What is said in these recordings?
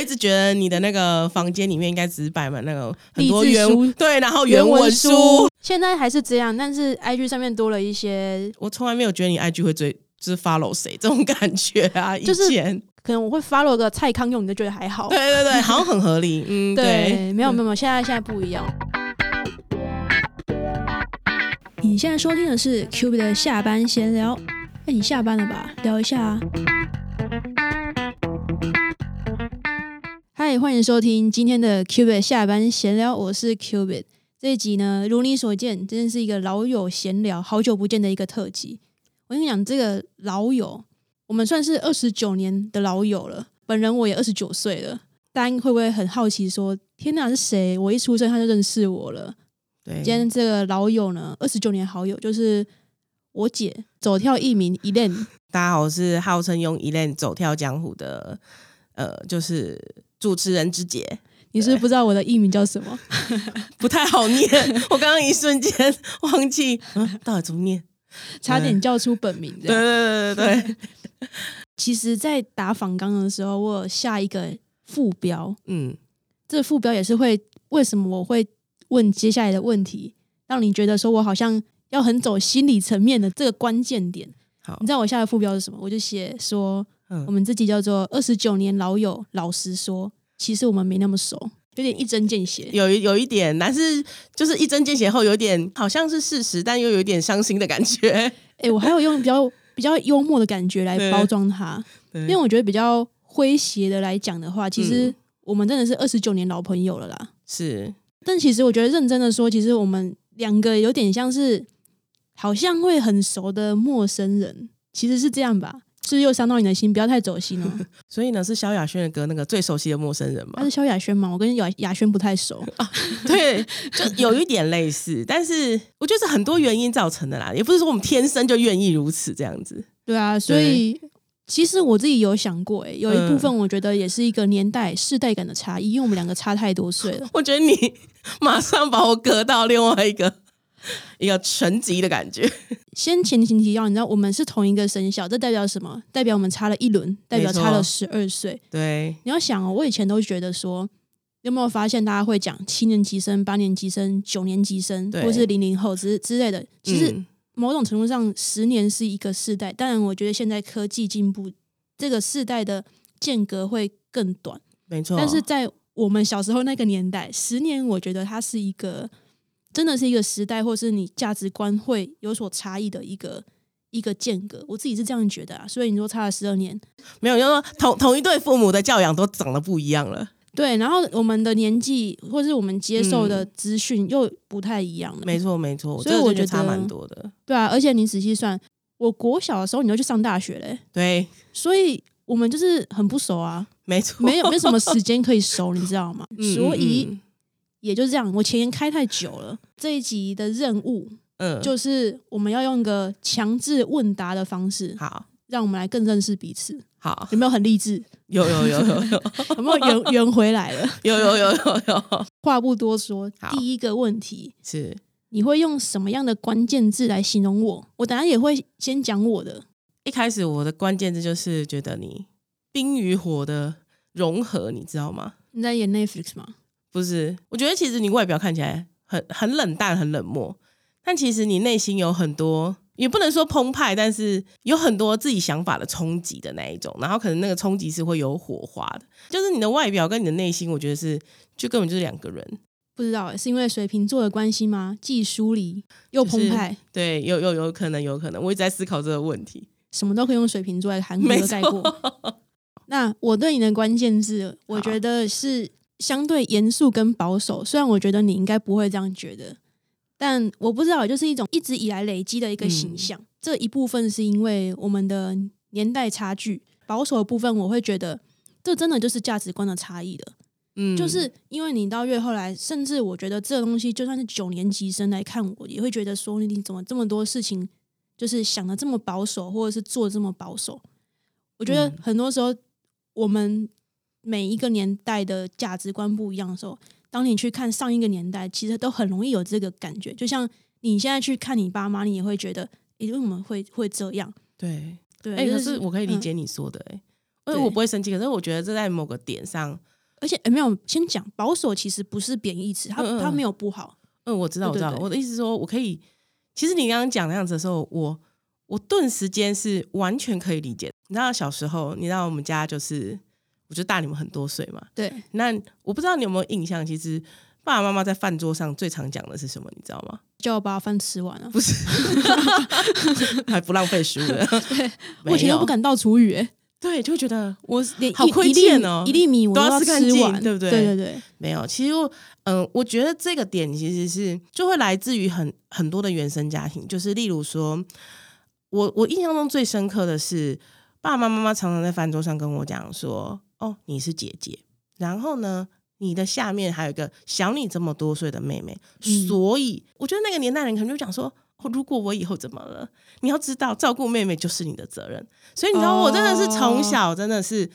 我一直觉得你的那个房间里面应该只是摆满那个很多励志书原对，然后原文文书，现在还是这样，但是 IG 上面多了一些，我从来没有觉得你 IG 会追，就是 follow 谁这种感觉啊。以就是前可能我会 follow 个蔡康永，你就觉得还好。对对对，好像很合理。嗯，对。对，没有没有没有，现在现在不一样。你现在收听的是 Q B 的下班闲聊。哎，你下班了吧？聊一下啊。嗨，欢迎收听今天的的下班闲聊，我是 B。这一集呢，如你所见，真的是一个老友闲聊，好久不见的一个特辑。我跟你讲，这个老友，我们算是二十九年的老友了。本人我也二十九岁了，大家会不会很好奇说，天哪是谁？我一出生他就认识我了。对，今天这个老友呢，二十九年好友，就是我姐走跳艺名 Elaine。大家好，我是号称用 Elaine 走跳江湖的，呃，就是主持人之杰，你是不知道我的艺名叫什么？不太好念。我刚刚一瞬间忘记，嗯，到底怎么念？差点叫出本名。对对对对对，其实，在打仿纲的时候，我有下一个副标，嗯，这个副标也是会为什么我会问接下来的问题，让你觉得说我好像要很走心理层面的这个关键点。好你，知道我下的副标是什么？我就写说，嗯我们自己叫做二十九年老友，老实说，其实我们没那么熟，有点一针见血。有一有一点，但是就是一针见血后，有点好像是事实，但又有一点伤心的感觉。哎、我还有用比较比较幽默的感觉来包装它，因为我觉得比较诙谐的来讲的话，其实嗯我们真的是二十九年老朋友了啦。是但其实我觉得认真的说，其实我们两个有点像是好像会很熟的陌生人，其实是这样吧？是又伤到你的心？不要太走心哦。所以呢，是萧亚轩的歌，那个最熟悉的陌生人嘛他。是萧亚轩吗？我跟亚亚轩不太熟 啊。对，就有一点类似，但是我觉得是很多原因造成的啦，也不是说我们天生就愿意如此这样子。对啊，所以其实我自己有想过、欸，有一部嗯分我觉得也是一个年代、世代感的差异，因为我们两个差太多岁了。我觉得你马上把我隔到另外一个 一个层级的感觉。先前情提要，你知道我们是同一个生肖，这代表什么？代表我们差了一轮，代表差了十二岁。对，你要想哦，我以前都觉得说，有没有发现大家会讲七年级生、八年级生、九年级生，或是零零后之之类的？其实嗯某种程度上，十年是一个世代。当然，我觉得现在科技进步，这个世代的间隔会更短。没错，但是在我们小时候那个年代，十年，我觉得它是一个真的是一个时代，或是你价值观会有所差异的一个一个间隔。我自己是这样觉得啊。所以你说差了十二年，没有，就是说同同一对父母的教养都长得不一样了。对，然后我们的年纪或是我们接受的资讯又不太一样了。嗯没错，没错，所以我觉得差蛮多的。对啊，而且你仔细算，我国小的时候你就去上大学嘞，对，所以我们就是很不熟啊，没错，没有没有什么时 间可以熟，你知道吗？嗯所以。嗯也就是这样，我前言开太久了。这一集的任务嗯，就是我们要用一个强制问答的方式，好让我们来更认识彼此。好，有没有很励志？有有有有有 有没有圆圆回来了？有有有有有，话不多说，第一个问题，是你会用什么样的关键字来形容我？我等下也会先讲我的。一开始我的关键字就是觉得你冰与火的融合，你知道吗？你在演 Netflix 吗？不是，我觉得其实你外表看起来很很冷淡、很冷漠，但其实你内心有很多，也不能说澎湃，但是有很多自己想法的冲击的那一种。然后可能那个冲击是会有火花的，就是你的外表跟你的内心，我觉得是就根本就是两个人。不知道欸是因为水瓶座的关系吗？既疏离又就是澎湃，对，有有有可能，有可能，我一直在思考这个问题。什么都可以用水瓶座来含糊没的带过。那我对你的关键字，我觉得是相对严肃跟保守。虽然我觉得你应该不会这样觉得，但我不知道，就是一种一直以来累积的一个形象。这一部分是因为我们的年代差距，保守的部分我会觉得这真的就是价值观的差异了。嗯，就是因为你到越后来，甚至我觉得这个东西，就算是九年级生来看我，也会觉得说你怎么这么多事情，就是想的这么保守，或者是做这么保守。我觉得嗯很多时候，我们每一个年代的价值观不一样的时候，当你去看上一个年代，其实都很容易有这个感觉。就像你现在去看你爸妈，你也会觉得，诶，为什么会会这样？对。对，哎、就可是我可以理嗯解你说的、哎、我不会生气。可是我觉得这在某个点上，而且没有先讲保守，其实不是贬义词，它它没有不好。嗯，我知道，我知道。我的意思说，我可以，其实你刚刚讲那样子的时候，我我顿时间是完全可以理解。你知道小时候，你知道我们家就是，我就大你们很多岁嘛。对。那我不知道你有没有印象，其实。爸爸妈妈在饭桌上最常讲的是什么？你知道吗？叫我把饭吃完啊！不是，还不浪费食物。对，我以前都不敢倒厨余，哎，对，就觉得我连好亏欠哦，一粒米我都要吃完，对不对？对对对，没有。其实，嗯，我觉得这个点其实是就会来自于很很多的原生家庭，就是例如说，我我印象中最深刻的是，爸爸妈妈常常在饭桌上跟我讲说：“哦，你是姐姐。”然后呢？你的下面还有一个小你这么多岁的妹妹，所以我觉得那个年代人可能就讲说：如果我以后怎么了，你要知道照顾妹妹就是你的责任。所以你知道，我真的是从小真的是，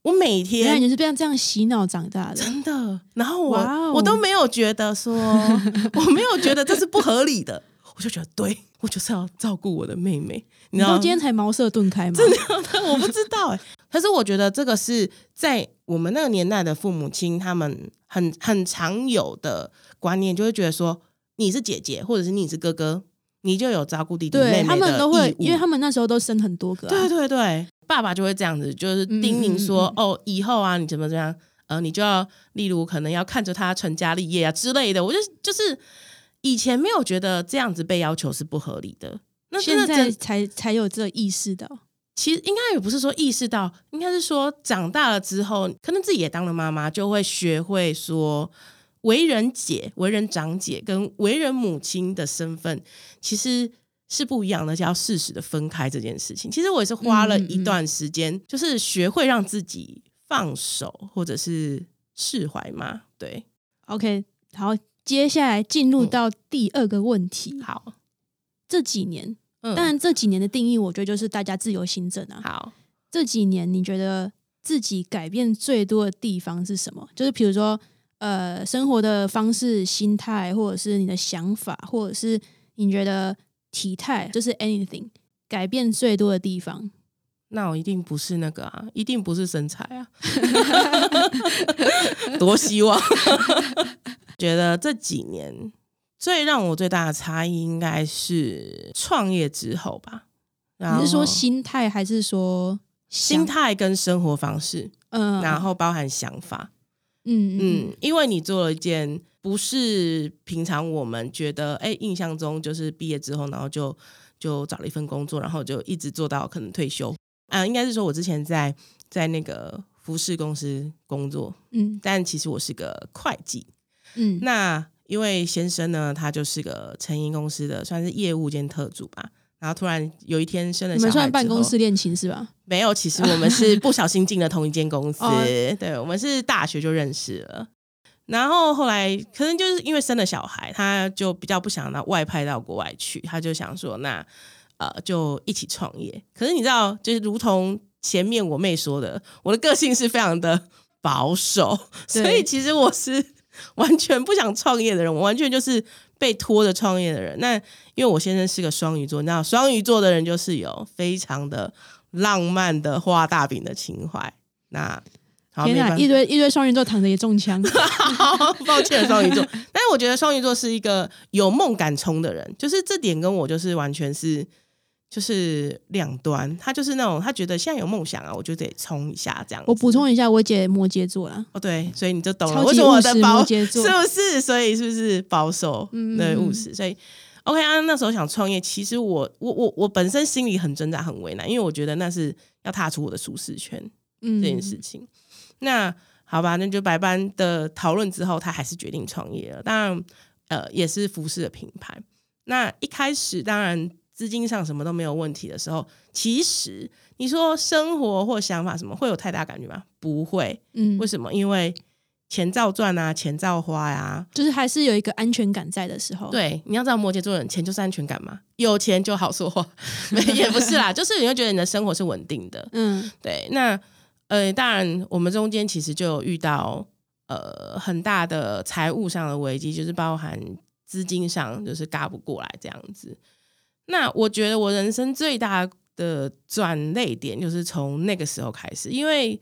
我每天你是被这样洗脑长大的，真的。然后我我都没有觉得说，我没有觉得这是不合理的，我就觉得对我就是要照顾我的妹妹。你知道今天才茅塞顿开吗？真的，我不知道哎。可是我觉得这个是在我们那个年代的父母亲，他们很很常有的观念，就会觉得说你是姐姐，或者是你是哥哥，你就有照顾弟弟妹妹他们都会，因为他们那时候都生很多个。对对对，爸爸就会这样子，就是叮咛说：“哦，以后啊，你怎么怎样？呃，你就要例如可能要看着他成家立业啊之类的。”我就就是以前没有觉得这样子被要求是不合理的。那现在才才有这意识到，其实应该也不是说意识到，应该是说长大了之后，可能自己也当了妈妈，就会学会说为人姐、为人长姐跟为人母亲的身份其实是不一样的，就要适时的分开这件事情。其实我也是花了一段时间，就是学会让自己放手或者是释怀嘛。对，OK，好，接下来进入到第二个问题，好。这几年，当然这几年的定义，我觉得就是大家自由行政啊。好，这几年你觉得自己改变最多的地方是什么？就是比如说，呃，生活的方式、心态，或者是你的想法，或者是你觉得体态，就是 anything 改变最多的地方。那我一定不是那个啊，一定不是身材啊，多希望。觉得这几年。最让我最大的差异应该是创业之后吧。你是说心态还是说心态跟生活方式？嗯，然后包含想法。嗯嗯，因为你做了一件不是平常我们觉得哎印象中就是毕业之后，然后就就找了一份工作，然后就一直做到可能退休。啊，应该是说我之前在在那个服饰公司工作。嗯，但其实我是个会计。嗯，那。因为先生呢，他就是个成衣公司的，算是业务兼特助吧。然后突然有一天生了小孩，你们算办公室恋情是吧？没有，其实我们是 不小心进了同一间公司。对，我们是大学就认识了。然后后来可能就是因为生了小孩，他就比较不想到外派到国外去，他就想说那呃就一起创业。可是你知道，就是如同前面我妹说的，我的个性是非常的保守，所以其实我是。完全不想创业的人，我完全就是被拖着创业的人。那因为我先生是个双鱼座，你知道双鱼座的人就是有非常的浪漫的画大饼的情怀。那天哪，一堆一堆双鱼座躺着也中枪，抱歉双鱼座。但是我觉得双鱼座是一个有梦敢冲的人，就是这点跟我就是完全是。就是两端，他就是那种他觉得现在有梦想啊，我就得冲一下这样。我补充一下，我姐摩羯座啦。哦，对，所以你就懂了。为什么我的摩羯座 是不是？所以是不是保守？对，务实。所以 OK 啊，那时候想创业，其实我我我我本身心里很挣扎、很为难，因为我觉得那是要踏出我的舒适圈这件事情。那好吧，那就百般的讨论之后，他还是决定创业了。当然，呃，也是服饰的品牌。那一开始当然。资金上什么都没有问题的时候，其实你说生活或想法什么会有太大感觉吗？不会，嗯，为什么？因为钱照赚啊，钱照花呀，就是还是有一个安全感在的时候。对，你要知道摩羯座人钱就是安全感嘛，有钱就好说话，也不是啦，就是你会觉得你的生活是稳定的，嗯，对。那呃，当然我们中间其实就有遇到呃很大的财务上的危机，就是包含资金上就是嘎不过来这样子。那我觉得我人生最大的转泪点就是从那个时候开始，因为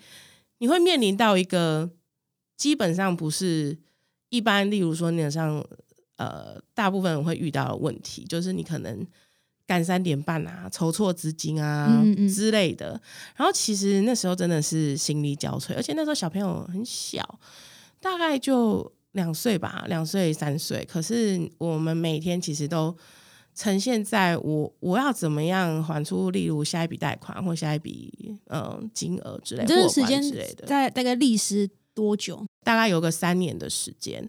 你会面临到一个基本上不是一般，例如说你像呃大部分人会遇到的问题，就是你可能赶三点半啊，筹措资金啊嗯嗯之类的。然后其实那时候真的是心力交瘁，而且那时候小朋友很小，大概就两岁吧，两岁三岁。可是我们每天其实都呈现在我我要怎么样还出，例如下一笔贷款或下一笔嗯金额之类，的这个时间之类的，在大概历时多久？大概有个三年的时间。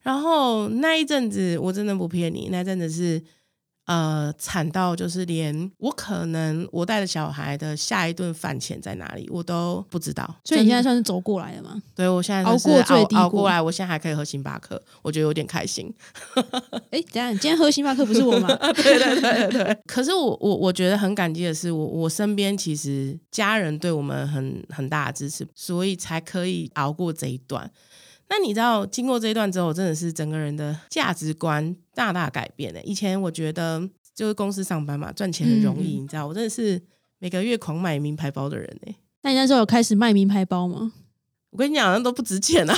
然后那一阵子，我真的不骗你，那阵子是呃惨到就是连我可能我带着小孩的下一顿饭钱在哪里，我都不知道。所以你现在算是走过来了吗？对我现在熬过最低谷熬过来，我现在还可以喝星巴克，我觉得有点开心。哎，等一下，你今天喝星巴克不是我吗？对对对对对。可是我我我觉得很感激的是，我我身边其实家人对我们很很大的支持，所以才可以熬过这一段。那你知道，经过这一段之后，真的是整个人的价值观大大改变的。以前我觉得就是公司上班嘛，赚钱很容易，你知道，我真的是每个月狂买名牌包的人哎、那你那时候有开始卖名牌包吗？我跟你讲，那都不值钱啊。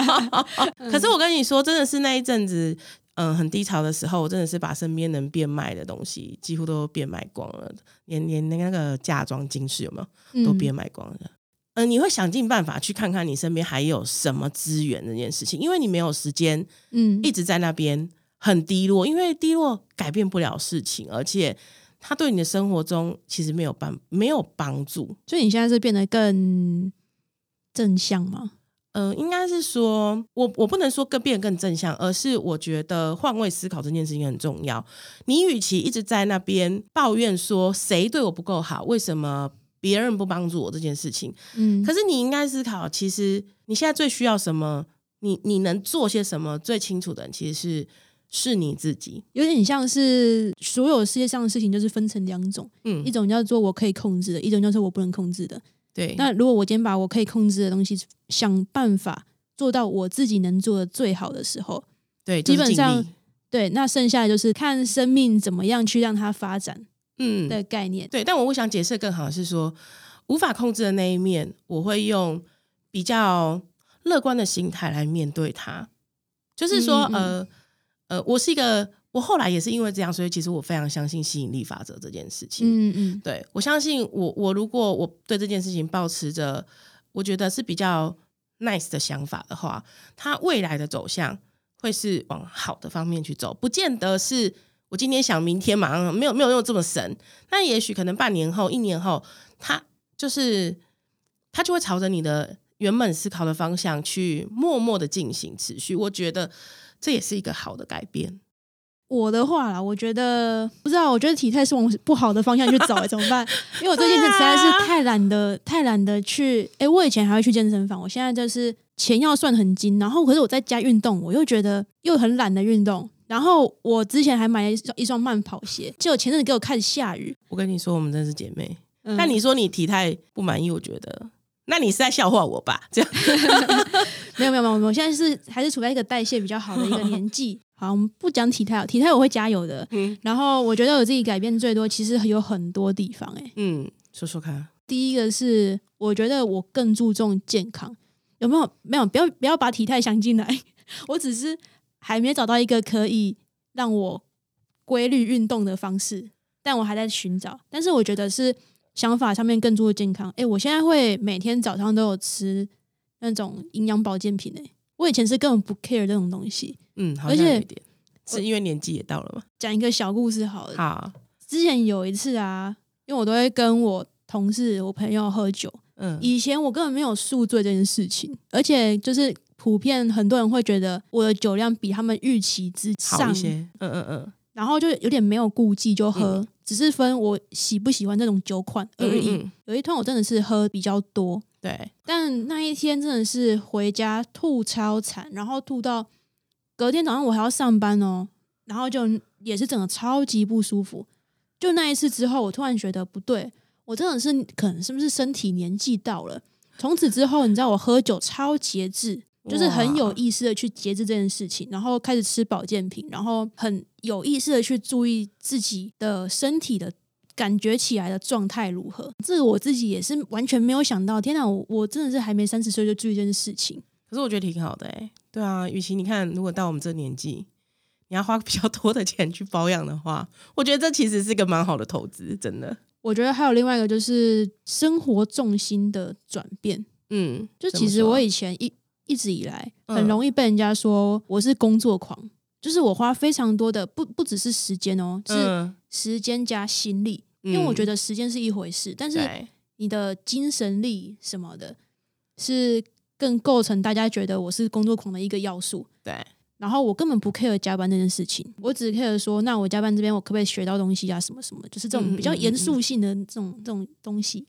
可是我跟你说，真的是那一阵子，嗯、很低潮的时候，我真的是把身边能变卖的东西几乎都变卖光了，连连那个嫁妆金饰有没有都嗯变卖光了。嗯、你会想尽办法去看看你身边还有什么资源这件事情，因为你没有时间嗯一直在那边很低落，因为低落改变不了事情，而且它对你的生活中其实没有帮没有帮助。所以你现在是变得更正向吗？呃，应该是说，我我不能说更变得更正向，而是我觉得换位思考这件事情很重要。你与其一直在那边抱怨说谁对我不够好，为什么别人不帮助我这件事情，嗯，可是你应该思考，其实你现在最需要什么，你你能做些什么，最清楚的人其实是是你自己。有点像是所有世界上的事情就是分成两种，嗯。一，种叫做我可以控制的，一种叫做我不能控制的。对，那如果我今天把我可以控制的东西想办法做到我自己能做的最好的时候，对，就是基本上对，那剩下的就是看生命怎么样去让它发展嗯，的概念。对，但我我想解释更好的是说，无法控制的那一面，我会用比较乐观的心态来面对它。就是说，嗯嗯呃呃，我是一个，我后来也是因为这样，所以其实我非常相信吸引力法则这件事情。嗯嗯对我相信我，我如果我对这件事情保持着我觉得是比较 nice 的想法的话，它未来的走向会是往好的方面去走，不见得是我今天想明天马上没有没有用这么神，那也许可能半年后、一年后，他就是他就会朝着你的原本思考的方向去默默的进行持续。我觉得这也是一个好的改变。我的话啦，我觉得不知道，我觉得体态是往不好的方向去走、欸，怎么办？因为我最近实在是太懒得，太懒得去。哎、我以前还会去健身房，我现在就是钱要算很精，然后可是我在家运动，我又觉得又很懒得运动。然后我之前还买了一双一双慢跑鞋，结果前阵子给我看下雨。我跟你说，我们真是姐妹。嗯但你说你体态不满意，我觉得，那你是在笑话我吧？这样，没有没有没有，我现在是还是处在一个代谢比较好的一个年纪。好，我们不讲体态，体态我会加油的。嗯然后我觉得我自己改变最多，其实有很多地方、欸。嗯，说说看。第一个是我觉得我更注重健康，有没有？没有，不要不要把体态想进来。我只是还没找到一个可以让我规律运动的方式，但我还在寻找。但是我觉得是想法上面更注重健康。诶，我现在会每天早上都有吃那种营养保健品呢，我以前是根本不 care 这种东西。嗯，好而且像有一点，是因为年纪也到了嘛。讲一个小故事好了，好，之前有一次啊，因为我都会跟我同事、我朋友喝酒，嗯以前我根本没有宿醉这件事情，而且就是普遍很多人会觉得我的酒量比他们预期之上。一，些。嗯嗯嗯。然后就有点没有顾忌就喝，只是分我喜不喜欢这种酒款而已。嗯嗯，有一天我真的是喝比较多，对，但那一天真的是回家吐超惨，然后吐到隔天早上我还要上班哦，然后就也是整个超级不舒服。就那一次之后，我突然觉得不对，我真的是可能是不是身体年纪到了？从此之后，你知道我喝酒超节制，就是很有意识的去节制这件事情，然后开始吃保健品，然后很有意识的去注意自己的身体的感觉起来的状态如何？这个我自己也是完全没有想到。天哪，我我真的是还没三十岁就注意这件事情。可是我觉得挺好的哎、对啊，与其你看，如果到我们这年纪，你要花比较多的钱去保养的话，我觉得这其实是个蛮好的投资，真的。我觉得还有另外一个就是生活重心的转变。嗯，就其实我以前一一直以来嗯很容易被人家说我是工作狂，就是我花非常多的不不只是时间哦，是嗯，时间加心力。因为我觉得得时间是一回事，但是，你的精神力什么的，是更构成大家觉得我是工作狂的一个要素。对，然后我根本不 care 加班这件事情，我只 care 说，那我加班这边我可不可以学到东西啊，什么什么，就是这种比较严肃性的这种这种东西。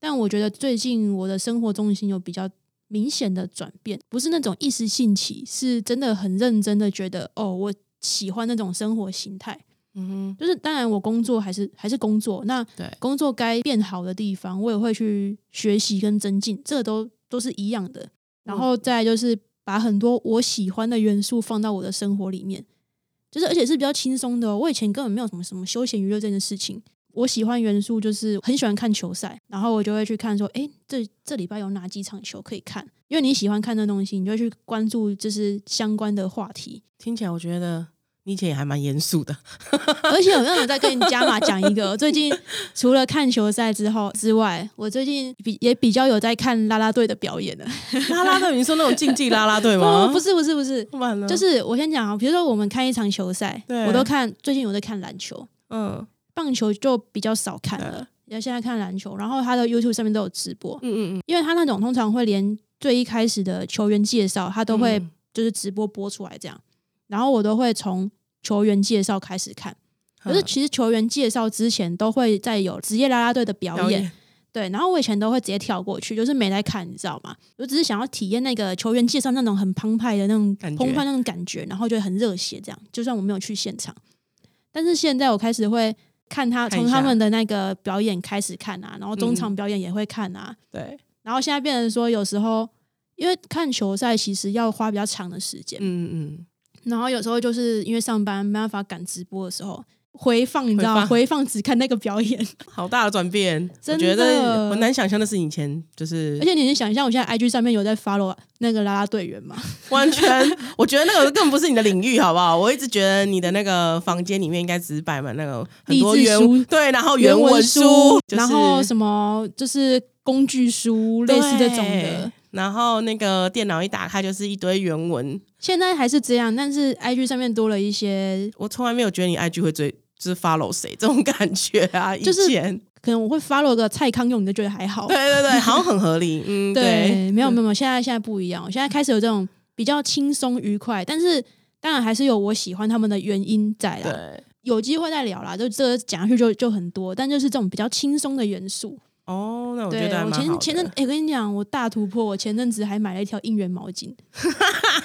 但我觉得最近我的生活重心有比较明显的转变，不是那种一时兴起，是真的很认真的觉得，哦，我喜欢那种生活形态。嗯就是当然我工作还是还是工作，那，对，工作该变好的地方，我也会去学习跟增进，这个都都是一样的。然后再来就是把很多我喜欢的元素放到我的生活里面，就是而且是比较轻松的哦、我以前根本没有什么什么休闲娱乐这件事情。我喜欢元素就是很喜欢看球赛，然后我就会去看说，哎，这这礼拜有哪几场球可以看？因为你喜欢看这东西，你就会去关注就是相关的话题。听起来我觉得你以前也还蛮严肃的。而 且我让我再跟你加码讲一个，最近除了看球赛之后之外，我最近比也比较有在看啦啦队的表演了。啦啦队，你说那种竞技啦啦队吗？不，不是不是不是？就是我先讲啊，比如说我们看一场球赛，对我都看，最近有在看篮球，嗯棒球就比较少看了，要现在看篮球，然后他的 YouTube 上面都有直播，嗯嗯嗯，因为他那种通常会连最一开始的球员介绍，他都会嗯。就是直播播出来这样，然后我都会从球员介绍开始看。可是嗯其实球员介绍之前都会在有职业啦啦队的表演，表演，对，然后我以前都会直接跳过去，就是没来看，你知道吗？我只是想要体验那个球员介绍那种很澎湃的那种感觉。澎湃那种感觉，然后就很热血这样。就算我没有去现场，但是现在我开始会看他从他们的那个表演开始看啊，然后中场嗯表演也会看啊，对，然后现在变成说有时候因为看球赛其实要花比较长的时间，嗯。嗯然后有时候就是因为上班没办法赶直播的时候。回放你知道吗？回放只看那个表演，嗯，好大的转变，我真觉得的很难想象的是以前就是而且你能想象我现在 IG 上面有在 follow 那个啦啦队员吗？完全，我觉得那个根本不是你的领域，好不好？我一直觉得你的那个房间里面应该只是摆满那个很多原书对，然后原文书，就是然后什么就是工具书，类似这种的对。然后那个电脑一打开就是一堆原文，现在还是这样，但是 IG 上面多了一些，我从来没有觉得你 IG 会追，就是 follow 谁这种感觉啊。以就是前，可能我会 follow 个蔡康永，你就觉得还好。对对对，好像很合理。嗯，对，对，没有没有没有，现在现在不一样，我现在开始有这种比较轻松愉快，但是当然还是有我喜欢他们的原因在啦。对。有机会再聊啦，就这个讲下去就就很多，但就是这种比较轻松的元素。哦，那我觉得还蛮好的前前阵，哎、我跟你讲，我大突破，我前阵子还买了一条应援毛巾。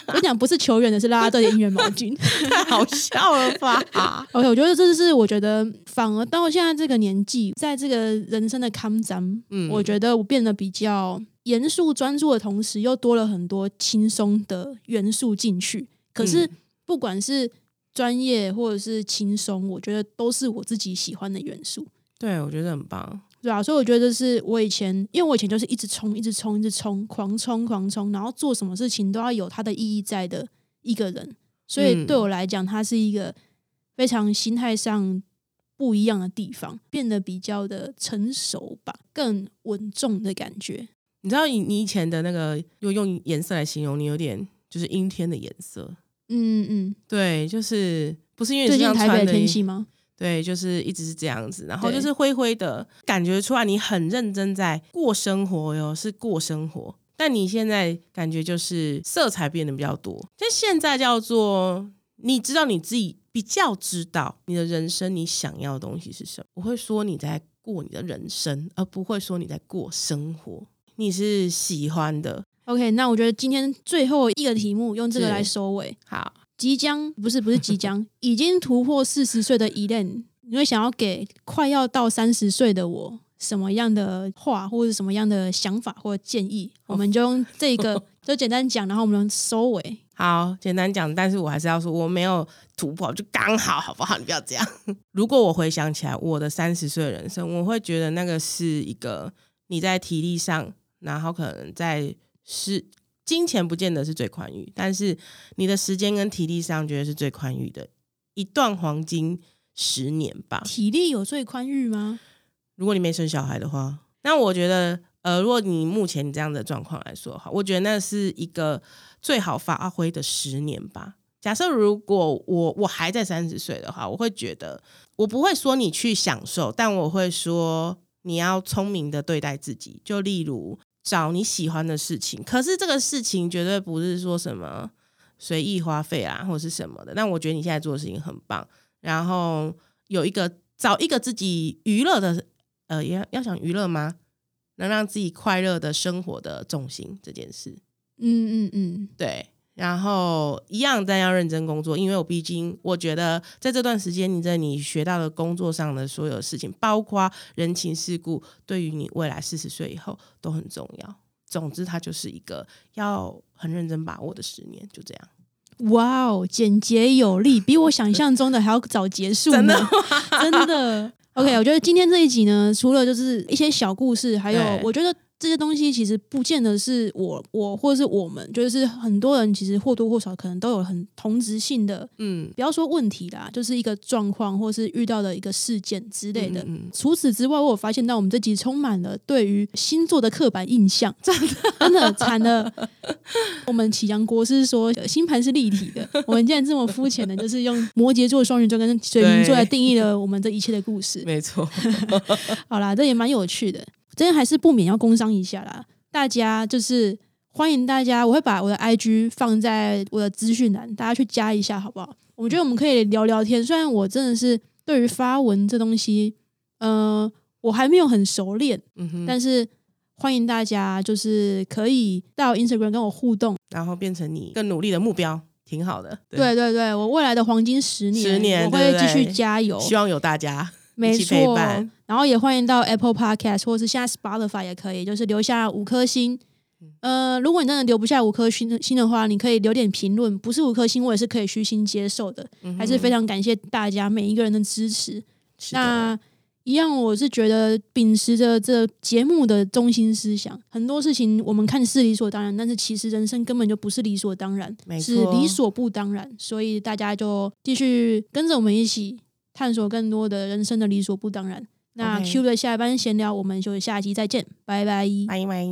我跟你讲，不是球员的，是啦啦队的应援毛巾。太 好笑了吧？OK，我觉得这是我觉得反而到现在这个年纪，在这个人生的康展，嗯我觉得我变得比较严肃专注的同时，又多了很多轻松的元素进去。可是嗯不管是专业或者是轻松，我觉得都是我自己喜欢的元素。对，我觉得很棒。对啊，所以我觉得这是我以前，因为我以前就是一直冲，一直冲，一直冲，狂冲狂冲，然后做什么事情都要有它的意义在的一个人，所以嗯对我来讲，它是一个非常心态上不一样的地方，变得比较的成熟吧，更稳重的感觉。你知道你你以前的那个，用用颜色来形容，你有点就是阴天的颜色。嗯嗯，对，就是不是因为你最近台北的天气吗？对，就是一直是这样子，然后就是灰灰的，感觉出来你很认真在过生活哟，是过生活。但你现在感觉就是色彩变得比较多，就现在叫做你知道你自己比较知道你的人生你想要的东西是什么。我会说你在过你的人生，而不会说你在过生活。你是喜欢的，OK，那我觉得今天最后一个题目用这个是来收尾。好，即将不是不是即将，已经突破四十岁的 Elen，你会想要给快要到三十岁的我什么样的话，或者什么样的想法或建议？我们就用这个 就简单讲，然后我们收尾。好，简单讲，但是我还是要说，我没有突破，就刚好，好不好？你不要这样。如果我回想起来我的三十岁人生，我会觉得那个是一个你在体力上，然后可能在是金钱不见得是最宽裕，但是你的时间跟体力上，绝对是最宽裕的一段黄金十年吧。体力有最宽裕吗？如果你没生小孩的话，那我觉得，呃，如果你目前这样的状况来说的话，我觉得那是一个。最好发挥的十年吧。假设如果我我还在三十岁的话，我会觉得我不会说你去享受，但我会说你要聪明的对待自己。就例如找你喜欢的事情，可是这个事情绝对不是说什么随意花费啊，或者是什么的。那我觉得你现在做的事情很棒，然后有一个找一个自己娱乐的，呃，要要想娱乐吗？能让自己快乐的生活的重心这件事。嗯嗯嗯，对，然后一样，但要认真工作，因为我毕竟我觉得在这段时间，你在你学到的工作上的所有事情，包括人情世故，对于你未来四十岁以后都很重要。总之，它就是一个要很认真把握的十年，就这样。哇哦，简洁有力，比我想象中的还要早结束呢，真的。OK，我觉得今天这一集呢，除了就是一些小故事，还有我觉得。这些东西其实不见得是我我或者是我们，就是很多人其实或多或少可能都有很同质性的，嗯，不要说问题啦，就是一个状况或是遇到的一个事件之类的。除此之外，我有发现到我们这集充满了对于星座的刻板印象，真的真的惨了。我们启阳国是说星盘是立体的，我们竟然这么肤浅的，就是用摩羯座、双鱼座跟水瓶座来定义了我们这一切的故事。没错，好啦，这也蛮有趣的。真的还是不免要工商一下啦，大家就是欢迎大家，我会把我的 IG 放在我的资讯栏，大家去加一下好不好？我觉得我们可以聊聊天。虽然我真的是对于发文这东西，呃，我还没有很熟练，嗯哼，但是欢迎大家就是可以到 Instagram 跟我互动，然后变成你更努力的目标，挺好的。对对对，我未来的黄金十年，十年我会继续加油，希望有大家。没错，然后也欢迎到 Apple Podcast 或者是现在 Spotify 也可以，就是留下五颗星。呃，如果你真的留不下五颗星星的话，你可以留点评论，不是五颗星我也是可以虚心接受的。还是非常感谢大家每一个人的支持。那一样，我是觉得秉持着这节目的中心思想，很多事情我们看似理所当然，但是其实人生根本就不是理所当然，是理所不当然。所以大家就继续跟着我们一起。探索更多的人生的理所不当然。那 Q 的下班闲聊，我们就下期再见，拜拜，拜拜。